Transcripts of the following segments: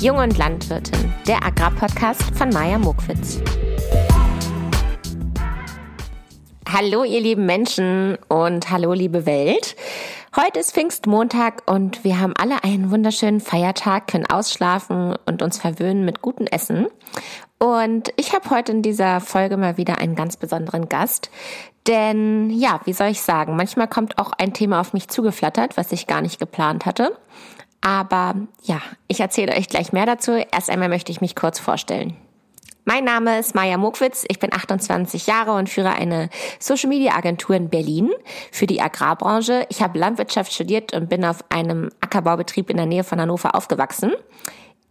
Jung und Landwirtin, der Agrarpodcast von Maja Mokwitz. Hallo ihr lieben Menschen und hallo liebe Welt. Heute ist Pfingstmontag und wir haben alle einen wunderschönen Feiertag, können ausschlafen und uns verwöhnen mit gutem Essen. Und ich habe heute in dieser Folge mal wieder einen ganz besonderen Gast. Denn ja, wie soll ich sagen, manchmal kommt auch ein Thema auf mich zugeflattert, was ich gar nicht geplant hatte. Aber ja, ich erzähle euch gleich mehr dazu. Erst einmal möchte ich mich kurz vorstellen. Mein Name ist Maja Mokwitz, ich bin 28 Jahre und führe eine Social Media Agentur in Berlin für die Agrarbranche. Ich habe Landwirtschaft studiert und bin auf einem Ackerbaubetrieb in der Nähe von Hannover aufgewachsen.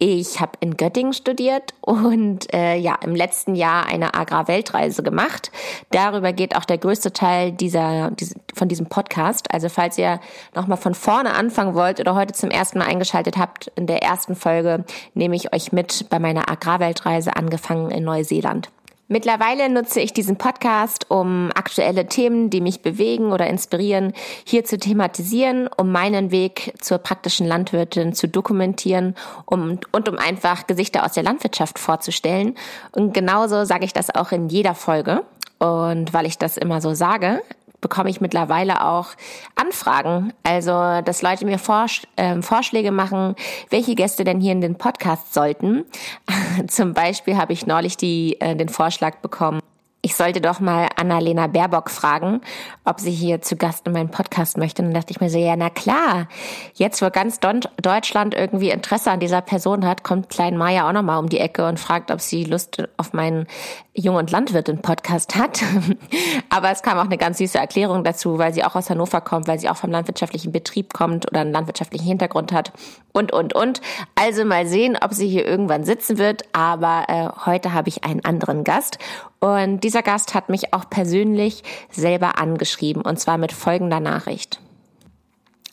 Ich habe in Göttingen studiert und äh, ja im letzten Jahr eine Agrarweltreise gemacht. Darüber geht auch der größte Teil dieser, diese, von diesem Podcast. Also falls ihr nochmal von vorne anfangen wollt oder heute zum ersten Mal eingeschaltet habt, in der ersten Folge nehme ich euch mit bei meiner Agrarweltreise angefangen in Neuseeland. Mittlerweile nutze ich diesen Podcast, um aktuelle Themen, die mich bewegen oder inspirieren, hier zu thematisieren, um meinen Weg zur praktischen Landwirtin zu dokumentieren um, und um einfach Gesichter aus der Landwirtschaft vorzustellen. Und genauso sage ich das auch in jeder Folge. Und weil ich das immer so sage, bekomme ich mittlerweile auch Anfragen. Also, dass Leute mir Vorsch äh, Vorschläge machen, welche Gäste denn hier in den Podcast sollten. Zum Beispiel habe ich neulich die, äh, den Vorschlag bekommen, ich sollte doch mal Annalena Baerbock fragen, ob sie hier zu Gast in meinem Podcast möchte. Und dann dachte ich mir so, ja, na klar. Jetzt, wo ganz Deutschland irgendwie Interesse an dieser Person hat, kommt Klein Maya auch nochmal um die Ecke und fragt, ob sie Lust auf meinen Jung- und Landwirtin-Podcast hat. Aber es kam auch eine ganz süße Erklärung dazu, weil sie auch aus Hannover kommt, weil sie auch vom landwirtschaftlichen Betrieb kommt oder einen landwirtschaftlichen Hintergrund hat und, und, und. Also mal sehen, ob sie hier irgendwann sitzen wird. Aber äh, heute habe ich einen anderen Gast. Und dieser Gast hat mich auch persönlich selber angeschrieben und zwar mit folgender Nachricht.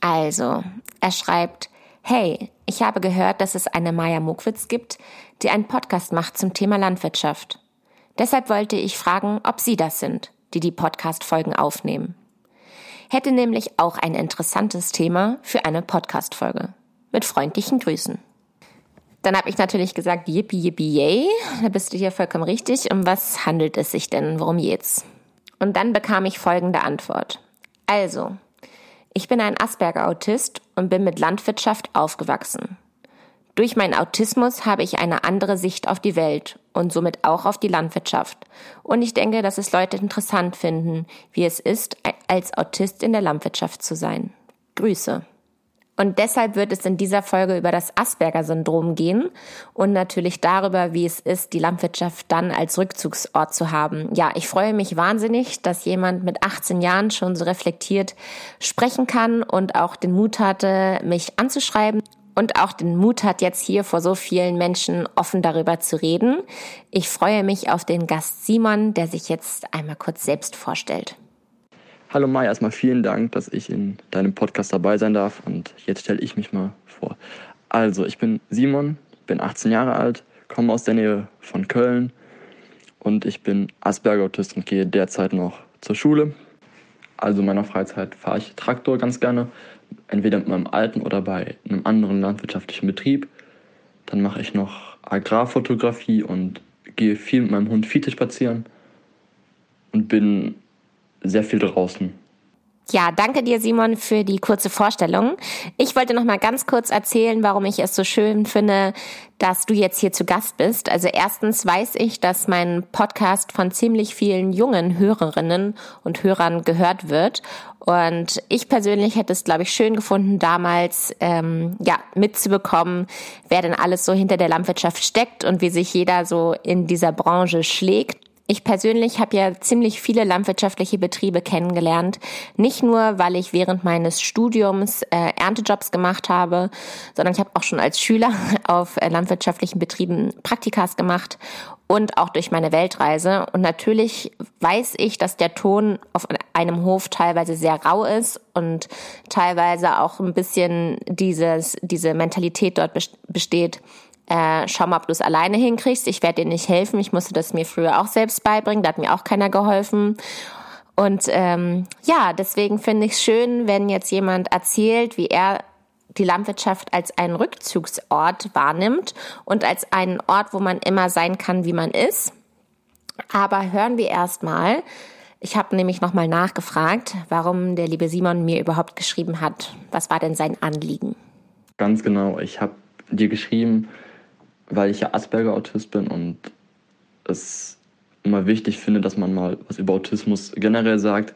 Also, er schreibt, Hey, ich habe gehört, dass es eine Maya Mokwitz gibt, die einen Podcast macht zum Thema Landwirtschaft. Deshalb wollte ich fragen, ob Sie das sind, die die Podcast-Folgen aufnehmen. Hätte nämlich auch ein interessantes Thema für eine Podcast-Folge. Mit freundlichen Grüßen. Dann habe ich natürlich gesagt, yippie, yippie, yay. Da bist du hier vollkommen richtig. Um was handelt es sich denn? Worum geht's? Und dann bekam ich folgende Antwort. Also, ich bin ein Asperger-Autist und bin mit Landwirtschaft aufgewachsen. Durch meinen Autismus habe ich eine andere Sicht auf die Welt und somit auch auf die Landwirtschaft. Und ich denke, dass es Leute interessant finden, wie es ist, als Autist in der Landwirtschaft zu sein. Grüße. Und deshalb wird es in dieser Folge über das Asperger-Syndrom gehen und natürlich darüber, wie es ist, die Landwirtschaft dann als Rückzugsort zu haben. Ja, ich freue mich wahnsinnig, dass jemand mit 18 Jahren schon so reflektiert sprechen kann und auch den Mut hatte, mich anzuschreiben und auch den Mut hat, jetzt hier vor so vielen Menschen offen darüber zu reden. Ich freue mich auf den Gast Simon, der sich jetzt einmal kurz selbst vorstellt. Hallo Mai, erstmal vielen Dank, dass ich in deinem Podcast dabei sein darf und jetzt stelle ich mich mal vor. Also, ich bin Simon, bin 18 Jahre alt, komme aus der Nähe von Köln und ich bin Asperger-Autist und gehe derzeit noch zur Schule. Also in meiner Freizeit fahre ich Traktor ganz gerne, entweder mit meinem alten oder bei einem anderen landwirtschaftlichen Betrieb. Dann mache ich noch Agrarfotografie und gehe viel mit meinem Hund Fiete spazieren und bin sehr viel draußen. Ja, danke dir, Simon, für die kurze Vorstellung. Ich wollte noch mal ganz kurz erzählen, warum ich es so schön finde, dass du jetzt hier zu Gast bist. Also erstens weiß ich, dass mein Podcast von ziemlich vielen jungen Hörerinnen und Hörern gehört wird. Und ich persönlich hätte es, glaube ich, schön gefunden, damals ähm, ja mitzubekommen, wer denn alles so hinter der Landwirtschaft steckt und wie sich jeder so in dieser Branche schlägt. Ich persönlich habe ja ziemlich viele landwirtschaftliche Betriebe kennengelernt. Nicht nur, weil ich während meines Studiums äh, Erntejobs gemacht habe, sondern ich habe auch schon als Schüler auf äh, landwirtschaftlichen Betrieben Praktikas gemacht und auch durch meine Weltreise. Und natürlich weiß ich, dass der Ton auf einem Hof teilweise sehr rau ist und teilweise auch ein bisschen dieses, diese Mentalität dort besteht, äh, schau mal, ob du es alleine hinkriegst. Ich werde dir nicht helfen. Ich musste das mir früher auch selbst beibringen. Da hat mir auch keiner geholfen. Und ähm, ja, deswegen finde ich es schön, wenn jetzt jemand erzählt, wie er die Landwirtschaft als einen Rückzugsort wahrnimmt und als einen Ort, wo man immer sein kann, wie man ist. Aber hören wir erstmal. Ich habe nämlich nochmal nachgefragt, warum der liebe Simon mir überhaupt geschrieben hat. Was war denn sein Anliegen? Ganz genau. Ich habe dir geschrieben, weil ich ja Asperger-Autist bin und es immer wichtig finde, dass man mal was über Autismus generell sagt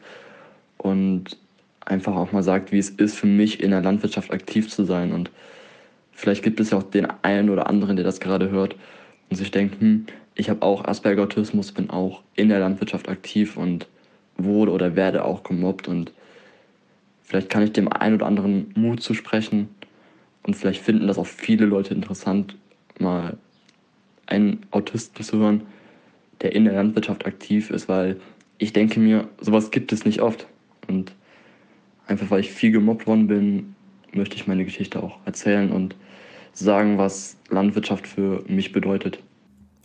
und einfach auch mal sagt, wie es ist für mich in der Landwirtschaft aktiv zu sein. Und vielleicht gibt es ja auch den einen oder anderen, der das gerade hört und sich denkt, hm, ich habe auch Asperger-Autismus, bin auch in der Landwirtschaft aktiv und wurde oder werde auch gemobbt und vielleicht kann ich dem einen oder anderen Mut zu sprechen und vielleicht finden das auch viele Leute interessant, mal einen Autisten zu hören, der in der Landwirtschaft aktiv ist, weil ich denke mir, sowas gibt es nicht oft. Und einfach weil ich viel gemobbt worden bin, möchte ich meine Geschichte auch erzählen und sagen, was Landwirtschaft für mich bedeutet.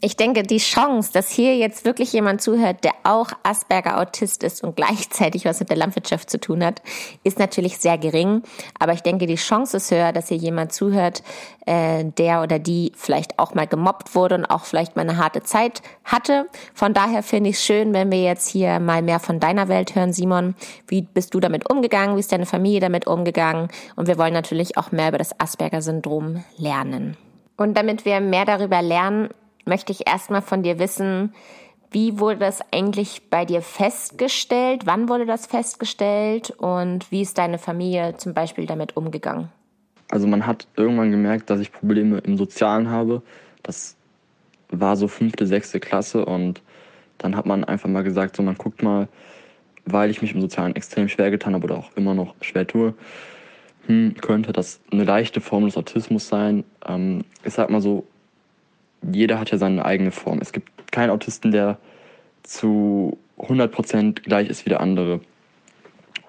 Ich denke, die Chance, dass hier jetzt wirklich jemand zuhört, der auch Asperger-Autist ist und gleichzeitig was mit der Landwirtschaft zu tun hat, ist natürlich sehr gering. Aber ich denke, die Chance ist höher, dass hier jemand zuhört, äh, der oder die vielleicht auch mal gemobbt wurde und auch vielleicht mal eine harte Zeit hatte. Von daher finde ich es schön, wenn wir jetzt hier mal mehr von deiner Welt hören, Simon. Wie bist du damit umgegangen? Wie ist deine Familie damit umgegangen? Und wir wollen natürlich auch mehr über das Asperger-Syndrom lernen. Und damit wir mehr darüber lernen, möchte ich erstmal von dir wissen, wie wurde das eigentlich bei dir festgestellt? Wann wurde das festgestellt? Und wie ist deine Familie zum Beispiel damit umgegangen? Also man hat irgendwann gemerkt, dass ich Probleme im Sozialen habe. Das war so fünfte, sechste Klasse und dann hat man einfach mal gesagt, so man guckt mal, weil ich mich im Sozialen extrem schwer getan habe oder auch immer noch schwer tue, hm, könnte das eine leichte Form des Autismus sein. Ähm, ich sag mal so, jeder hat ja seine eigene Form. Es gibt keinen Autisten, der zu 100% gleich ist wie der andere.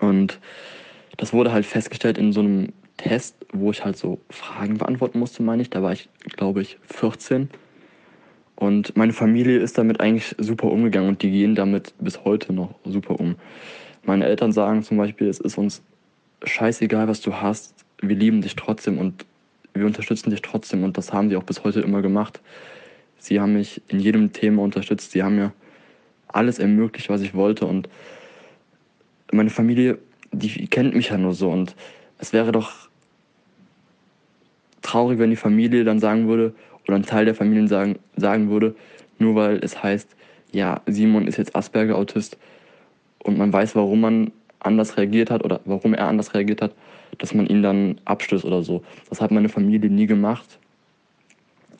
Und das wurde halt festgestellt in so einem Test, wo ich halt so Fragen beantworten musste, meine ich. Da war ich, glaube ich, 14. Und meine Familie ist damit eigentlich super umgegangen und die gehen damit bis heute noch super um. Meine Eltern sagen zum Beispiel, es ist uns scheißegal, was du hast, wir lieben dich trotzdem und wir unterstützen dich trotzdem und das haben sie auch bis heute immer gemacht. Sie haben mich in jedem Thema unterstützt, sie haben mir alles ermöglicht, was ich wollte und meine Familie, die kennt mich ja nur so und es wäre doch traurig, wenn die Familie dann sagen würde oder ein Teil der Familien sagen, sagen würde, nur weil es heißt, ja, Simon ist jetzt Asperger-Autist und man weiß, warum man anders reagiert hat oder warum er anders reagiert hat, dass man ihn dann abstößt oder so. Das hat meine Familie nie gemacht.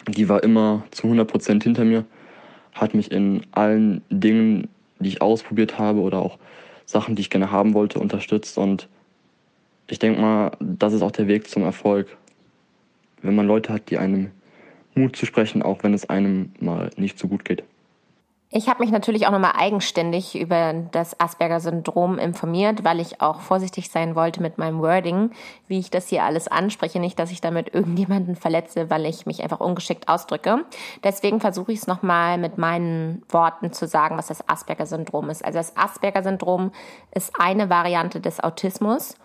Die war immer zu 100% hinter mir, hat mich in allen Dingen, die ich ausprobiert habe oder auch Sachen, die ich gerne haben wollte, unterstützt. Und ich denke mal, das ist auch der Weg zum Erfolg. Wenn man Leute hat, die einem Mut zu sprechen, auch wenn es einem mal nicht so gut geht. Ich habe mich natürlich auch nochmal eigenständig über das Asperger-Syndrom informiert, weil ich auch vorsichtig sein wollte mit meinem Wording, wie ich das hier alles anspreche. Nicht, dass ich damit irgendjemanden verletze, weil ich mich einfach ungeschickt ausdrücke. Deswegen versuche ich es nochmal mit meinen Worten zu sagen, was das Asperger-Syndrom ist. Also das Asperger-Syndrom ist eine Variante des Autismus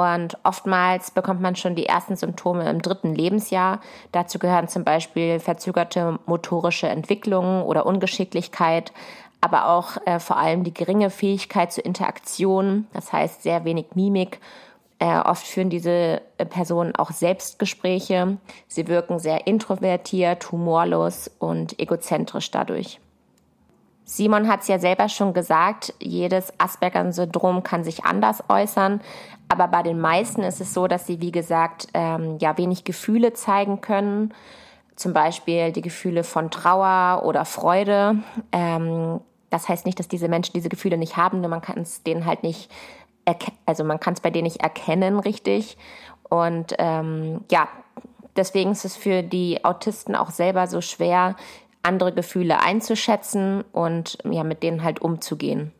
und oftmals bekommt man schon die ersten Symptome im dritten Lebensjahr. Dazu gehören zum Beispiel verzögerte motorische Entwicklungen oder Ungeschicklichkeit, aber auch äh, vor allem die geringe Fähigkeit zur Interaktion, das heißt sehr wenig Mimik. Äh, oft führen diese äh, Personen auch Selbstgespräche. Sie wirken sehr introvertiert, humorlos und egozentrisch dadurch. Simon hat es ja selber schon gesagt, jedes Asperger-Syndrom kann sich anders äußern, aber bei den meisten ist es so, dass sie, wie gesagt, ähm, ja wenig Gefühle zeigen können, zum Beispiel die Gefühle von Trauer oder Freude. Ähm, das heißt nicht, dass diese Menschen diese Gefühle nicht haben, nur man kann es denen halt nicht, also man kann es bei denen nicht erkennen richtig. Und ähm, ja, deswegen ist es für die Autisten auch selber so schwer, andere Gefühle einzuschätzen und ja, mit denen halt umzugehen.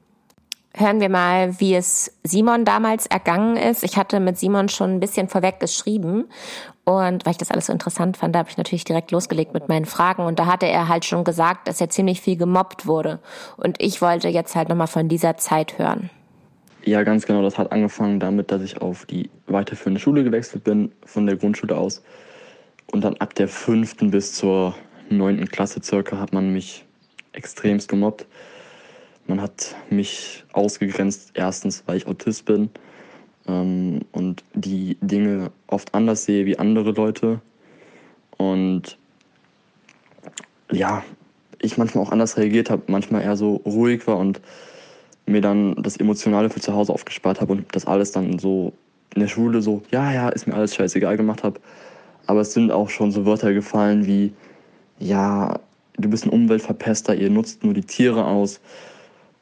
Hören wir mal, wie es Simon damals ergangen ist. Ich hatte mit Simon schon ein bisschen vorweg geschrieben und weil ich das alles so interessant fand, da habe ich natürlich direkt losgelegt mit meinen Fragen und da hatte er halt schon gesagt, dass er ziemlich viel gemobbt wurde und ich wollte jetzt halt nochmal von dieser Zeit hören. Ja, ganz genau. Das hat angefangen damit, dass ich auf die weiterführende Schule gewechselt bin, von der Grundschule aus. Und dann ab der fünften bis zur neunten Klasse circa hat man mich extremst gemobbt. Man hat mich ausgegrenzt, erstens, weil ich Autist bin ähm, und die Dinge oft anders sehe wie andere Leute. Und ja, ich manchmal auch anders reagiert habe, manchmal eher so ruhig war und mir dann das Emotionale für zu Hause aufgespart habe und das alles dann so in der Schule so, ja, ja, ist mir alles scheißegal gemacht habe. Aber es sind auch schon so Wörter gefallen wie, ja, du bist ein Umweltverpester, ihr nutzt nur die Tiere aus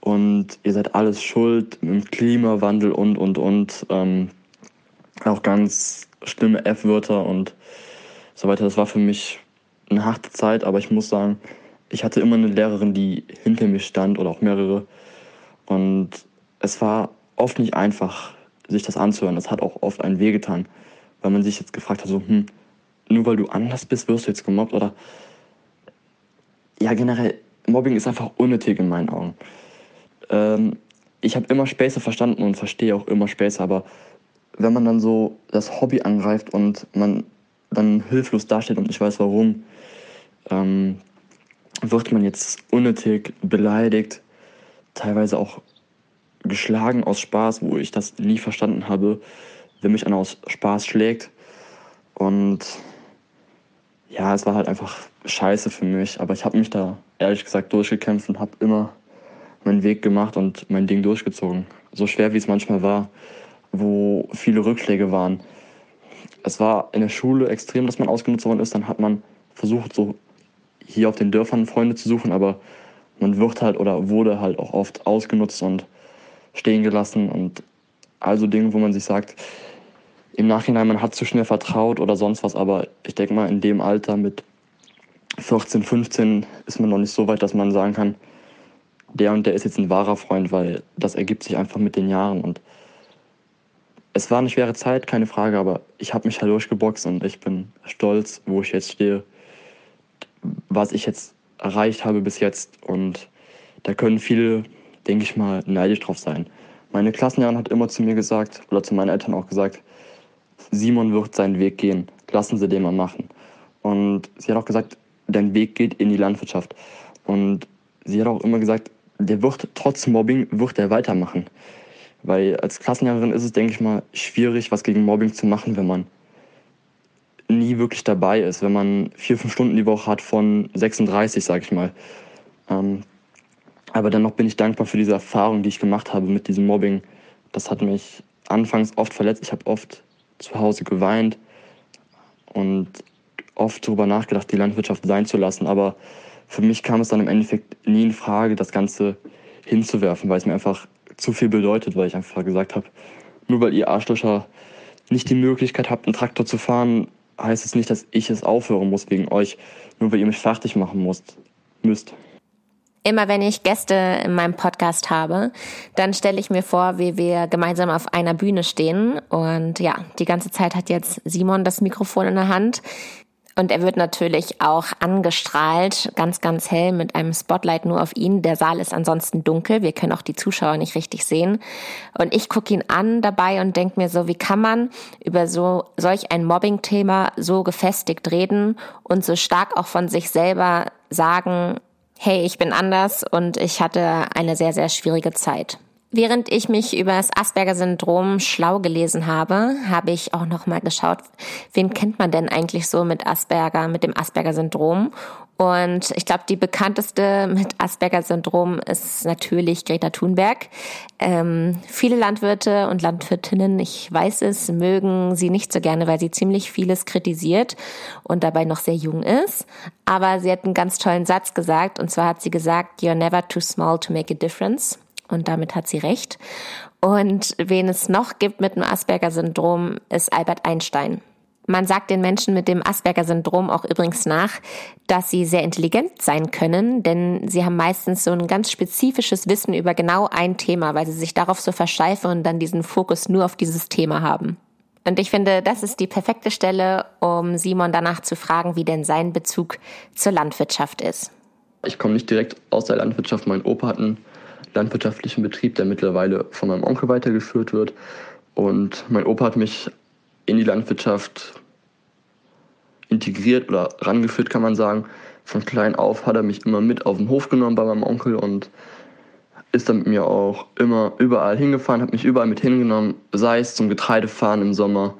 und ihr seid alles schuld im Klimawandel und, und, und. Ähm, auch ganz schlimme F-Wörter und so weiter. Das war für mich eine harte Zeit, aber ich muss sagen, ich hatte immer eine Lehrerin, die hinter mir stand oder auch mehrere. Und es war oft nicht einfach, sich das anzuhören. Das hat auch oft einen wehgetan, weil man sich jetzt gefragt hat, so, hm, nur weil du anders bist, wirst du jetzt gemobbt oder ja, generell, Mobbing ist einfach unnötig in meinen Augen. Ähm, ich habe immer Späße verstanden und verstehe auch immer Späße, aber wenn man dann so das Hobby angreift und man dann hilflos dasteht und ich weiß warum, ähm, wird man jetzt unnötig beleidigt, teilweise auch geschlagen aus Spaß, wo ich das nie verstanden habe, wenn mich einer aus Spaß schlägt. Und ja, es war halt einfach scheiße für mich, aber ich habe mich da ehrlich gesagt durchgekämpft und habe immer meinen Weg gemacht und mein Ding durchgezogen. So schwer wie es manchmal war, wo viele Rückschläge waren. Es war in der Schule extrem, dass man ausgenutzt worden ist. Dann hat man versucht, so hier auf den Dörfern Freunde zu suchen, aber man wird halt oder wurde halt auch oft ausgenutzt und stehen gelassen und also Dinge, wo man sich sagt, im Nachhinein, man hat zu schnell vertraut oder sonst was, aber ich denke mal, in dem Alter mit 14, 15 ist man noch nicht so weit, dass man sagen kann, der und der ist jetzt ein wahrer Freund, weil das ergibt sich einfach mit den Jahren und es war eine schwere Zeit, keine Frage, aber ich habe mich halt durchgeboxt und ich bin stolz, wo ich jetzt stehe, was ich jetzt erreicht habe bis jetzt und da können viele, denke ich mal, neidisch drauf sein. Meine Klassenlehrerin hat immer zu mir gesagt, oder zu meinen Eltern auch gesagt, Simon wird seinen Weg gehen, lassen Sie den mal machen. Und sie hat auch gesagt, dein Weg geht in die Landwirtschaft. Und sie hat auch immer gesagt, der wird trotz Mobbing, wird er weitermachen. Weil als Klassenlehrerin ist es, denke ich mal, schwierig, was gegen Mobbing zu machen, wenn man nie wirklich dabei ist, wenn man vier, fünf Stunden die Woche hat von 36, sage ich mal. Ähm, aber dennoch bin ich dankbar für diese Erfahrung, die ich gemacht habe mit diesem Mobbing. Das hat mich anfangs oft verletzt. Ich habe oft zu Hause geweint und oft darüber nachgedacht, die Landwirtschaft sein zu lassen. Aber für mich kam es dann im Endeffekt nie in Frage, das Ganze hinzuwerfen, weil es mir einfach zu viel bedeutet, weil ich einfach gesagt habe, nur weil ihr Arschlöcher nicht die Möglichkeit habt, einen Traktor zu fahren, heißt es nicht, dass ich es aufhören muss wegen euch, nur weil ihr mich fertig machen müsst. müsst. Immer wenn ich Gäste in meinem Podcast habe, dann stelle ich mir vor, wie wir gemeinsam auf einer Bühne stehen. Und ja, die ganze Zeit hat jetzt Simon das Mikrofon in der Hand. Und er wird natürlich auch angestrahlt, ganz, ganz hell mit einem Spotlight nur auf ihn. Der Saal ist ansonsten dunkel. Wir können auch die Zuschauer nicht richtig sehen. Und ich gucke ihn an dabei und denke mir so, wie kann man über so solch ein Mobbing-Thema so gefestigt reden und so stark auch von sich selber sagen, hey, ich bin anders und ich hatte eine sehr, sehr schwierige Zeit. Während ich mich über das Asperger-Syndrom schlau gelesen habe, habe ich auch noch mal geschaut, wen kennt man denn eigentlich so mit Asperger, mit dem Asperger-Syndrom? Und ich glaube, die bekannteste mit Asperger-Syndrom ist natürlich Greta Thunberg. Ähm, viele Landwirte und Landwirtinnen, ich weiß es, mögen sie nicht so gerne, weil sie ziemlich vieles kritisiert und dabei noch sehr jung ist. Aber sie hat einen ganz tollen Satz gesagt, und zwar hat sie gesagt, You're never too small to make a difference. Und damit hat sie recht. Und wen es noch gibt mit dem Asperger-Syndrom, ist Albert Einstein. Man sagt den Menschen mit dem Asperger-Syndrom auch übrigens nach, dass sie sehr intelligent sein können, denn sie haben meistens so ein ganz spezifisches Wissen über genau ein Thema, weil sie sich darauf so versteifen und dann diesen Fokus nur auf dieses Thema haben. Und ich finde, das ist die perfekte Stelle, um Simon danach zu fragen, wie denn sein Bezug zur Landwirtschaft ist. Ich komme nicht direkt aus der Landwirtschaft. Mein Opa hat einen landwirtschaftlichen Betrieb, der mittlerweile von meinem Onkel weitergeführt wird. Und mein Opa hat mich in die Landwirtschaft integriert oder rangeführt, kann man sagen. Von klein auf hat er mich immer mit auf den Hof genommen bei meinem Onkel und ist dann mit mir auch immer überall hingefahren, hat mich überall mit hingenommen, sei es zum Getreidefahren im Sommer,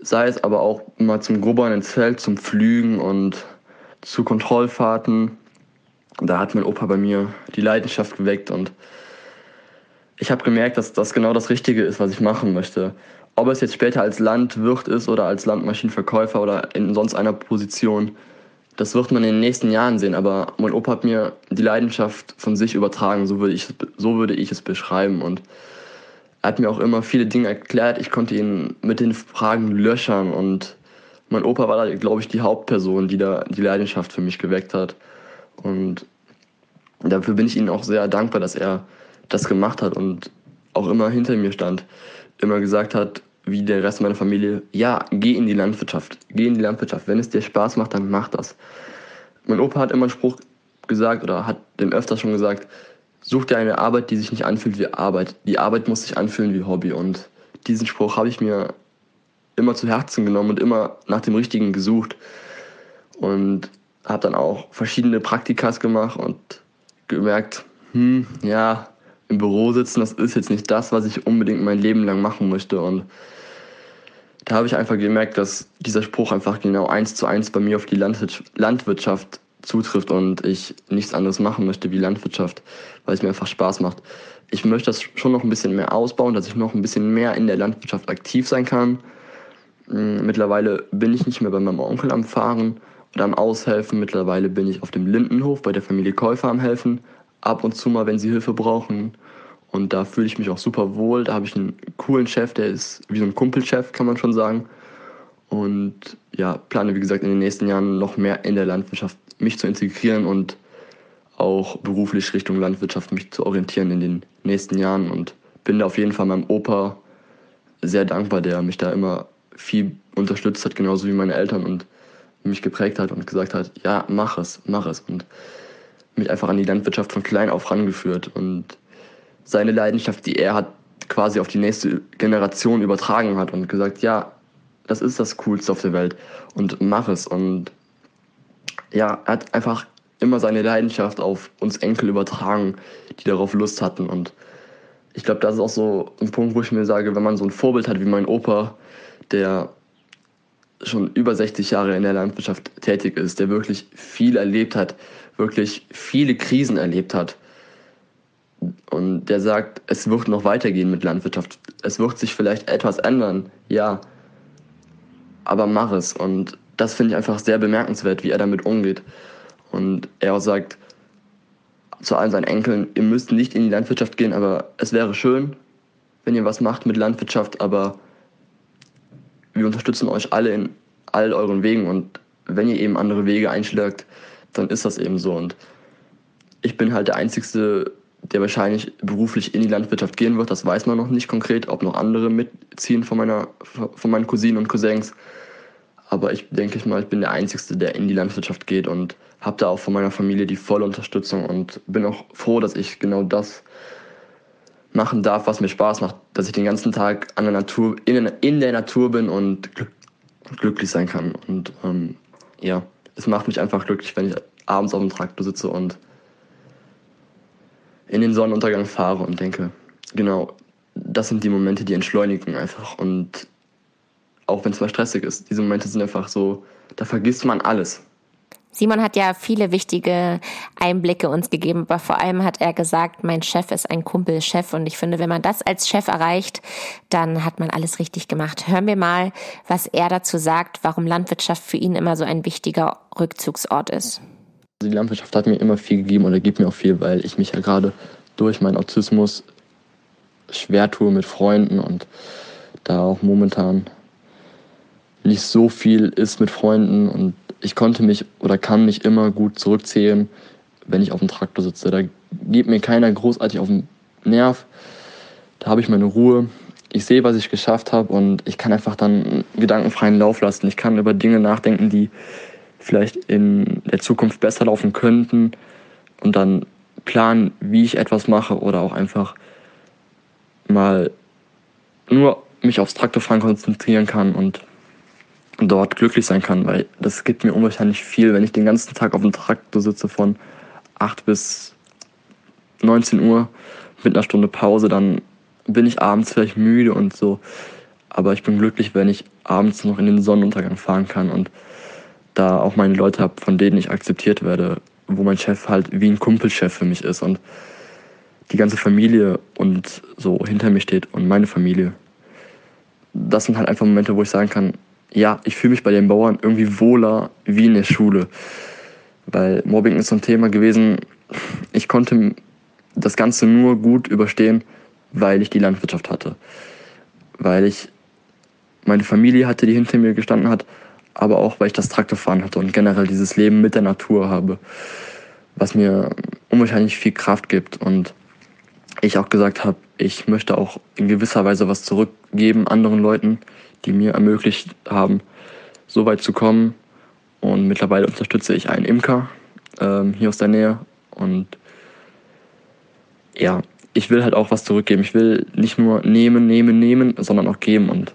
sei es aber auch mal zum Grubbern ins Feld, zum Pflügen und zu Kontrollfahrten. Da hat mein Opa bei mir die Leidenschaft geweckt und ich habe gemerkt, dass das genau das Richtige ist, was ich machen möchte. Ob es jetzt später als Landwirt ist oder als Landmaschinenverkäufer oder in sonst einer Position, das wird man in den nächsten Jahren sehen. Aber mein Opa hat mir die Leidenschaft von sich übertragen, so würde ich, so würde ich es beschreiben. Und er hat mir auch immer viele Dinge erklärt. Ich konnte ihn mit den Fragen löchern. Und mein Opa war da, glaube ich, die Hauptperson, die da die Leidenschaft für mich geweckt hat. Und dafür bin ich ihm auch sehr dankbar, dass er das gemacht hat und auch immer hinter mir stand, immer gesagt hat, wie der Rest meiner Familie, ja, geh in die Landwirtschaft, geh in die Landwirtschaft. Wenn es dir Spaß macht, dann mach das. Mein Opa hat immer einen Spruch gesagt oder hat dem öfter schon gesagt, such dir eine Arbeit, die sich nicht anfühlt wie Arbeit. Die Arbeit muss sich anfühlen wie Hobby. Und diesen Spruch habe ich mir immer zu Herzen genommen und immer nach dem Richtigen gesucht. Und habe dann auch verschiedene Praktikas gemacht und gemerkt, hm, ja, im Büro sitzen, das ist jetzt nicht das, was ich unbedingt mein Leben lang machen möchte. Und da habe ich einfach gemerkt, dass dieser Spruch einfach genau eins zu eins bei mir auf die Landwirtschaft zutrifft und ich nichts anderes machen möchte wie Landwirtschaft, weil es mir einfach Spaß macht. Ich möchte das schon noch ein bisschen mehr ausbauen, dass ich noch ein bisschen mehr in der Landwirtschaft aktiv sein kann. Hm, mittlerweile bin ich nicht mehr bei meinem Onkel am Fahren oder am Aushelfen. Mittlerweile bin ich auf dem Lindenhof bei der Familie Käufer am Helfen ab und zu mal, wenn sie Hilfe brauchen. Und da fühle ich mich auch super wohl. Da habe ich einen coolen Chef, der ist wie so ein Kumpelchef, kann man schon sagen. Und ja, plane, wie gesagt, in den nächsten Jahren noch mehr in der Landwirtschaft mich zu integrieren und auch beruflich Richtung Landwirtschaft mich zu orientieren in den nächsten Jahren. Und bin da auf jeden Fall meinem Opa sehr dankbar, der mich da immer viel unterstützt hat, genauso wie meine Eltern und mich geprägt hat und gesagt hat, ja, mach es, mach es. Und mich einfach an die Landwirtschaft von klein auf rangeführt und seine Leidenschaft, die er hat, quasi auf die nächste Generation übertragen hat und gesagt, ja, das ist das Coolste auf der Welt und mach es. Und ja, er hat einfach immer seine Leidenschaft auf uns Enkel übertragen, die darauf Lust hatten. Und ich glaube, das ist auch so ein Punkt, wo ich mir sage, wenn man so ein Vorbild hat wie mein Opa, der schon über 60 Jahre in der Landwirtschaft tätig ist, der wirklich viel erlebt hat, wirklich viele Krisen erlebt hat. Und der sagt, es wird noch weitergehen mit Landwirtschaft. Es wird sich vielleicht etwas ändern, ja. Aber mach es. Und das finde ich einfach sehr bemerkenswert, wie er damit umgeht. Und er auch sagt zu allen seinen Enkeln, ihr müsst nicht in die Landwirtschaft gehen, aber es wäre schön, wenn ihr was macht mit Landwirtschaft, aber wir unterstützen euch alle in all euren Wegen und wenn ihr eben andere Wege einschlägt, dann ist das eben so. Und ich bin halt der Einzige, der wahrscheinlich beruflich in die Landwirtschaft gehen wird. Das weiß man noch nicht konkret, ob noch andere mitziehen von, meiner, von meinen Cousinen und Cousins. Aber ich denke ich mal, ich bin der Einzige, der in die Landwirtschaft geht und habe da auch von meiner Familie die volle Unterstützung und bin auch froh, dass ich genau das machen darf, was mir Spaß macht, dass ich den ganzen Tag an der Natur, in, in der Natur bin und glücklich sein kann. Und ähm, ja, es macht mich einfach glücklich, wenn ich abends auf dem Traktor sitze und in den Sonnenuntergang fahre und denke, genau, das sind die Momente, die entschleunigen einfach. Und auch wenn es mal stressig ist, diese Momente sind einfach so, da vergisst man alles. Simon hat ja viele wichtige Einblicke uns gegeben, aber vor allem hat er gesagt, mein Chef ist ein Kumpelchef und ich finde, wenn man das als Chef erreicht, dann hat man alles richtig gemacht. Hören wir mal, was er dazu sagt, warum Landwirtschaft für ihn immer so ein wichtiger Rückzugsort ist. Die Landwirtschaft hat mir immer viel gegeben oder gibt mir auch viel, weil ich mich ja gerade durch meinen Autismus schwer tue mit Freunden und da auch momentan nicht so viel ist mit Freunden und ich konnte mich oder kann mich immer gut zurückzählen, wenn ich auf dem Traktor sitze. Da geht mir keiner großartig auf den Nerv. Da habe ich meine Ruhe. Ich sehe, was ich geschafft habe und ich kann einfach dann gedankenfreien Lauf lassen. Ich kann über Dinge nachdenken, die vielleicht in der Zukunft besser laufen könnten. Und dann planen, wie ich etwas mache oder auch einfach mal nur mich aufs Traktorfahren konzentrieren kann und dort glücklich sein kann, weil das gibt mir unwahrscheinlich viel, wenn ich den ganzen Tag auf dem Traktor sitze von 8 bis 19 Uhr mit einer Stunde Pause, dann bin ich abends vielleicht müde und so. Aber ich bin glücklich, wenn ich abends noch in den Sonnenuntergang fahren kann und da auch meine Leute habe, von denen ich akzeptiert werde, wo mein Chef halt wie ein Kumpelchef für mich ist und die ganze Familie und so hinter mir steht und meine Familie. Das sind halt einfach Momente, wo ich sagen kann, ja, ich fühle mich bei den Bauern irgendwie wohler wie in der Schule. Weil Mobbing ist so ein Thema gewesen, ich konnte das Ganze nur gut überstehen, weil ich die Landwirtschaft hatte. Weil ich meine Familie hatte, die hinter mir gestanden hat, aber auch weil ich das Traktorfahren hatte und generell dieses Leben mit der Natur habe, was mir unwahrscheinlich viel Kraft gibt und ich auch gesagt habe, ich möchte auch in gewisser Weise was zurückgeben anderen Leuten, die mir ermöglicht haben, so weit zu kommen. Und mittlerweile unterstütze ich einen Imker ähm, hier aus der Nähe und ja, ich will halt auch was zurückgeben. Ich will nicht nur nehmen, nehmen, nehmen, sondern auch geben und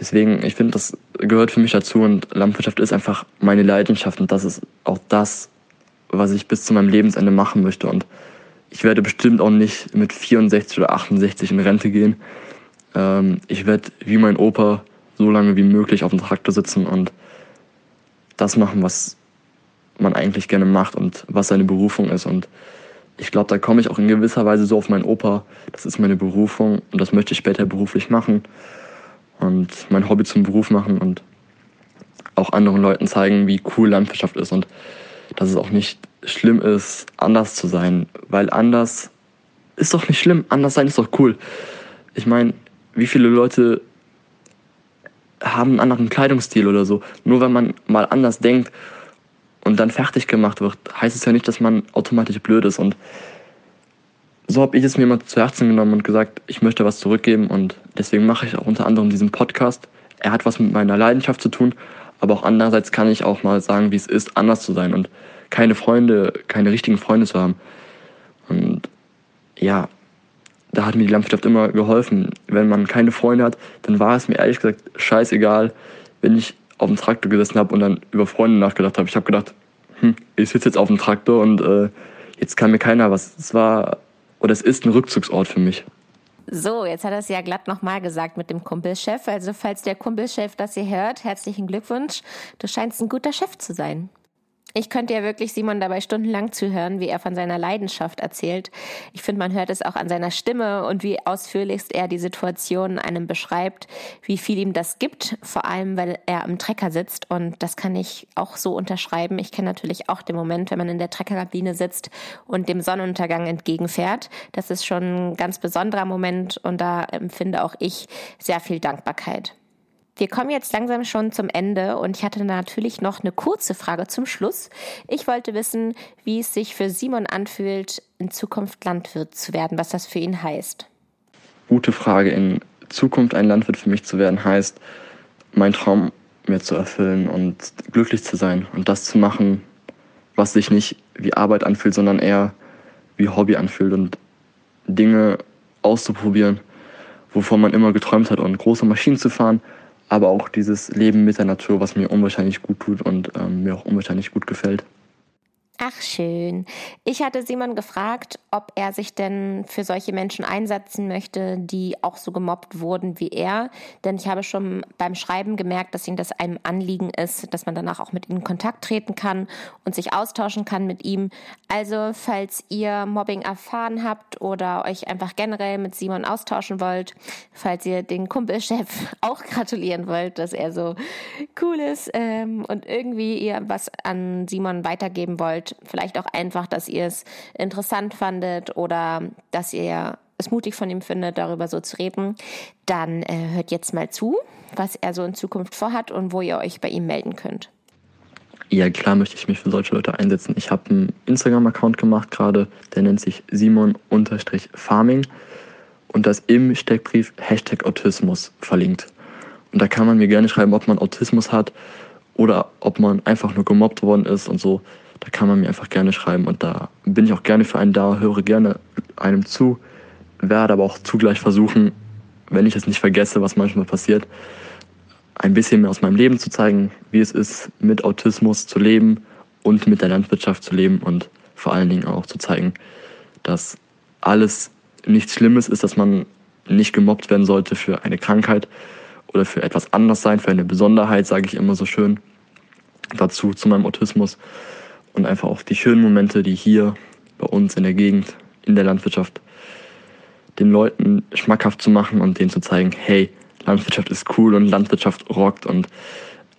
Deswegen, ich finde, das gehört für mich dazu und Landwirtschaft ist einfach meine Leidenschaft und das ist auch das, was ich bis zu meinem Lebensende machen möchte. Und ich werde bestimmt auch nicht mit 64 oder 68 in Rente gehen. Ähm, ich werde wie mein Opa so lange wie möglich auf dem Traktor sitzen und das machen, was man eigentlich gerne macht und was seine Berufung ist. Und ich glaube, da komme ich auch in gewisser Weise so auf meinen Opa. Das ist meine Berufung und das möchte ich später beruflich machen und mein Hobby zum Beruf machen und auch anderen Leuten zeigen, wie cool Landwirtschaft ist und dass es auch nicht schlimm ist, anders zu sein, weil anders ist doch nicht schlimm, anders sein ist doch cool. Ich meine, wie viele Leute haben einen anderen Kleidungsstil oder so. Nur wenn man mal anders denkt und dann fertig gemacht wird, heißt es ja nicht, dass man automatisch blöd ist. Und so habe ich es mir mal zu Herzen genommen und gesagt, ich möchte was zurückgeben und deswegen mache ich auch unter anderem diesen Podcast. Er hat was mit meiner Leidenschaft zu tun, aber auch andererseits kann ich auch mal sagen, wie es ist, anders zu sein und keine Freunde, keine richtigen Freunde zu haben. Und ja, da hat mir die Landwirtschaft immer geholfen. Wenn man keine Freunde hat, dann war es mir ehrlich gesagt scheißegal, wenn ich auf dem Traktor gesessen habe und dann über Freunde nachgedacht habe. Ich habe gedacht, hm, ich sitze jetzt auf dem Traktor und äh, jetzt kann mir keiner was. Es war oder es ist ein Rückzugsort für mich. So, jetzt hat er es ja glatt nochmal gesagt mit dem Kumpelchef. Also falls der Kumpelchef das hier hört, herzlichen Glückwunsch. Du scheinst ein guter Chef zu sein. Ich könnte ja wirklich Simon dabei stundenlang zuhören, wie er von seiner Leidenschaft erzählt. Ich finde, man hört es auch an seiner Stimme und wie ausführlichst er die Situation einem beschreibt, wie viel ihm das gibt, vor allem weil er am Trecker sitzt und das kann ich auch so unterschreiben. Ich kenne natürlich auch den Moment, wenn man in der Treckerkabine sitzt und dem Sonnenuntergang entgegenfährt. Das ist schon ein ganz besonderer Moment und da empfinde auch ich sehr viel Dankbarkeit. Wir kommen jetzt langsam schon zum Ende und ich hatte natürlich noch eine kurze Frage zum Schluss. Ich wollte wissen, wie es sich für Simon anfühlt, in Zukunft Landwirt zu werden, was das für ihn heißt. Gute Frage. In Zukunft ein Landwirt für mich zu werden heißt, meinen Traum mir zu erfüllen und glücklich zu sein und das zu machen, was sich nicht wie Arbeit anfühlt, sondern eher wie Hobby anfühlt und Dinge auszuprobieren, wovon man immer geträumt hat und große Maschinen zu fahren, aber auch dieses Leben mit der Natur, was mir unwahrscheinlich gut tut und ähm, mir auch unwahrscheinlich gut gefällt. Ach schön. Ich hatte Simon gefragt, ob er sich denn für solche Menschen einsetzen möchte, die auch so gemobbt wurden wie er. Denn ich habe schon beim Schreiben gemerkt, dass ihm das einem Anliegen ist, dass man danach auch mit ihm in Kontakt treten kann und sich austauschen kann mit ihm. Also, falls ihr Mobbing erfahren habt oder euch einfach generell mit Simon austauschen wollt, falls ihr den Kumpelchef auch gratulieren wollt, dass er so cool ist ähm, und irgendwie ihr was an Simon weitergeben wollt, Vielleicht auch einfach, dass ihr es interessant fandet oder dass ihr es mutig von ihm findet, darüber so zu reden. Dann äh, hört jetzt mal zu, was er so in Zukunft vorhat und wo ihr euch bei ihm melden könnt. Ja, klar möchte ich mich für solche Leute einsetzen. Ich habe einen Instagram-Account gemacht gerade, der nennt sich Simon-Farming und da ist im Steckbrief Hashtag Autismus verlinkt. Und da kann man mir gerne schreiben, ob man Autismus hat oder ob man einfach nur gemobbt worden ist und so da kann man mir einfach gerne schreiben und da bin ich auch gerne für einen da, höre gerne einem zu, werde aber auch zugleich versuchen, wenn ich es nicht vergesse, was manchmal passiert, ein bisschen mehr aus meinem Leben zu zeigen, wie es ist, mit Autismus zu leben und mit der Landwirtschaft zu leben und vor allen Dingen auch zu zeigen, dass alles nichts Schlimmes ist, dass man nicht gemobbt werden sollte für eine Krankheit oder für etwas anders sein, für eine Besonderheit, sage ich immer so schön dazu zu meinem Autismus und einfach auch die schönen Momente, die hier bei uns in der Gegend, in der Landwirtschaft, den Leuten schmackhaft zu machen und denen zu zeigen, hey, Landwirtschaft ist cool und Landwirtschaft rockt und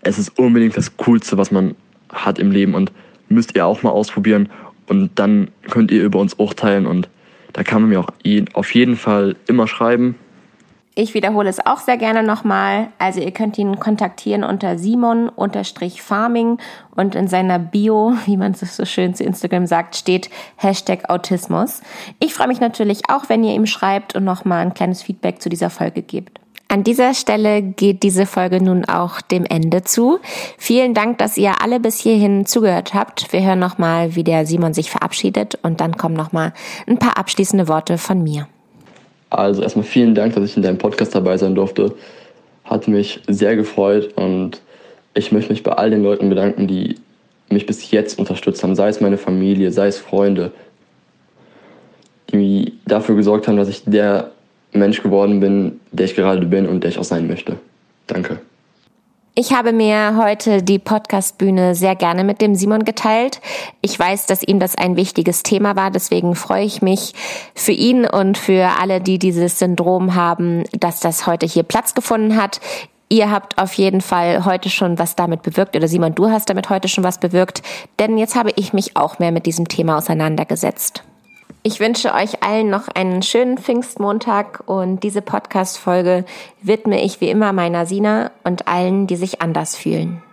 es ist unbedingt das Coolste, was man hat im Leben und müsst ihr auch mal ausprobieren und dann könnt ihr über uns urteilen und da kann man mir auch auf jeden Fall immer schreiben. Ich wiederhole es auch sehr gerne nochmal. Also ihr könnt ihn kontaktieren unter Simon-Farming und in seiner Bio, wie man es so schön zu Instagram sagt, steht Hashtag Autismus. Ich freue mich natürlich auch, wenn ihr ihm schreibt und nochmal ein kleines Feedback zu dieser Folge gebt. An dieser Stelle geht diese Folge nun auch dem Ende zu. Vielen Dank, dass ihr alle bis hierhin zugehört habt. Wir hören nochmal, wie der Simon sich verabschiedet und dann kommen nochmal ein paar abschließende Worte von mir. Also erstmal vielen Dank, dass ich in deinem Podcast dabei sein durfte. Hat mich sehr gefreut und ich möchte mich bei all den Leuten bedanken, die mich bis jetzt unterstützt haben, sei es meine Familie, sei es Freunde, die dafür gesorgt haben, dass ich der Mensch geworden bin, der ich gerade bin und der ich auch sein möchte. Danke. Ich habe mir heute die Podcastbühne sehr gerne mit dem Simon geteilt. Ich weiß, dass ihm das ein wichtiges Thema war, deswegen freue ich mich für ihn und für alle, die dieses Syndrom haben, dass das heute hier Platz gefunden hat. Ihr habt auf jeden Fall heute schon was damit bewirkt oder Simon, du hast damit heute schon was bewirkt, denn jetzt habe ich mich auch mehr mit diesem Thema auseinandergesetzt. Ich wünsche euch allen noch einen schönen Pfingstmontag und diese Podcast-Folge widme ich wie immer meiner Sina und allen, die sich anders fühlen.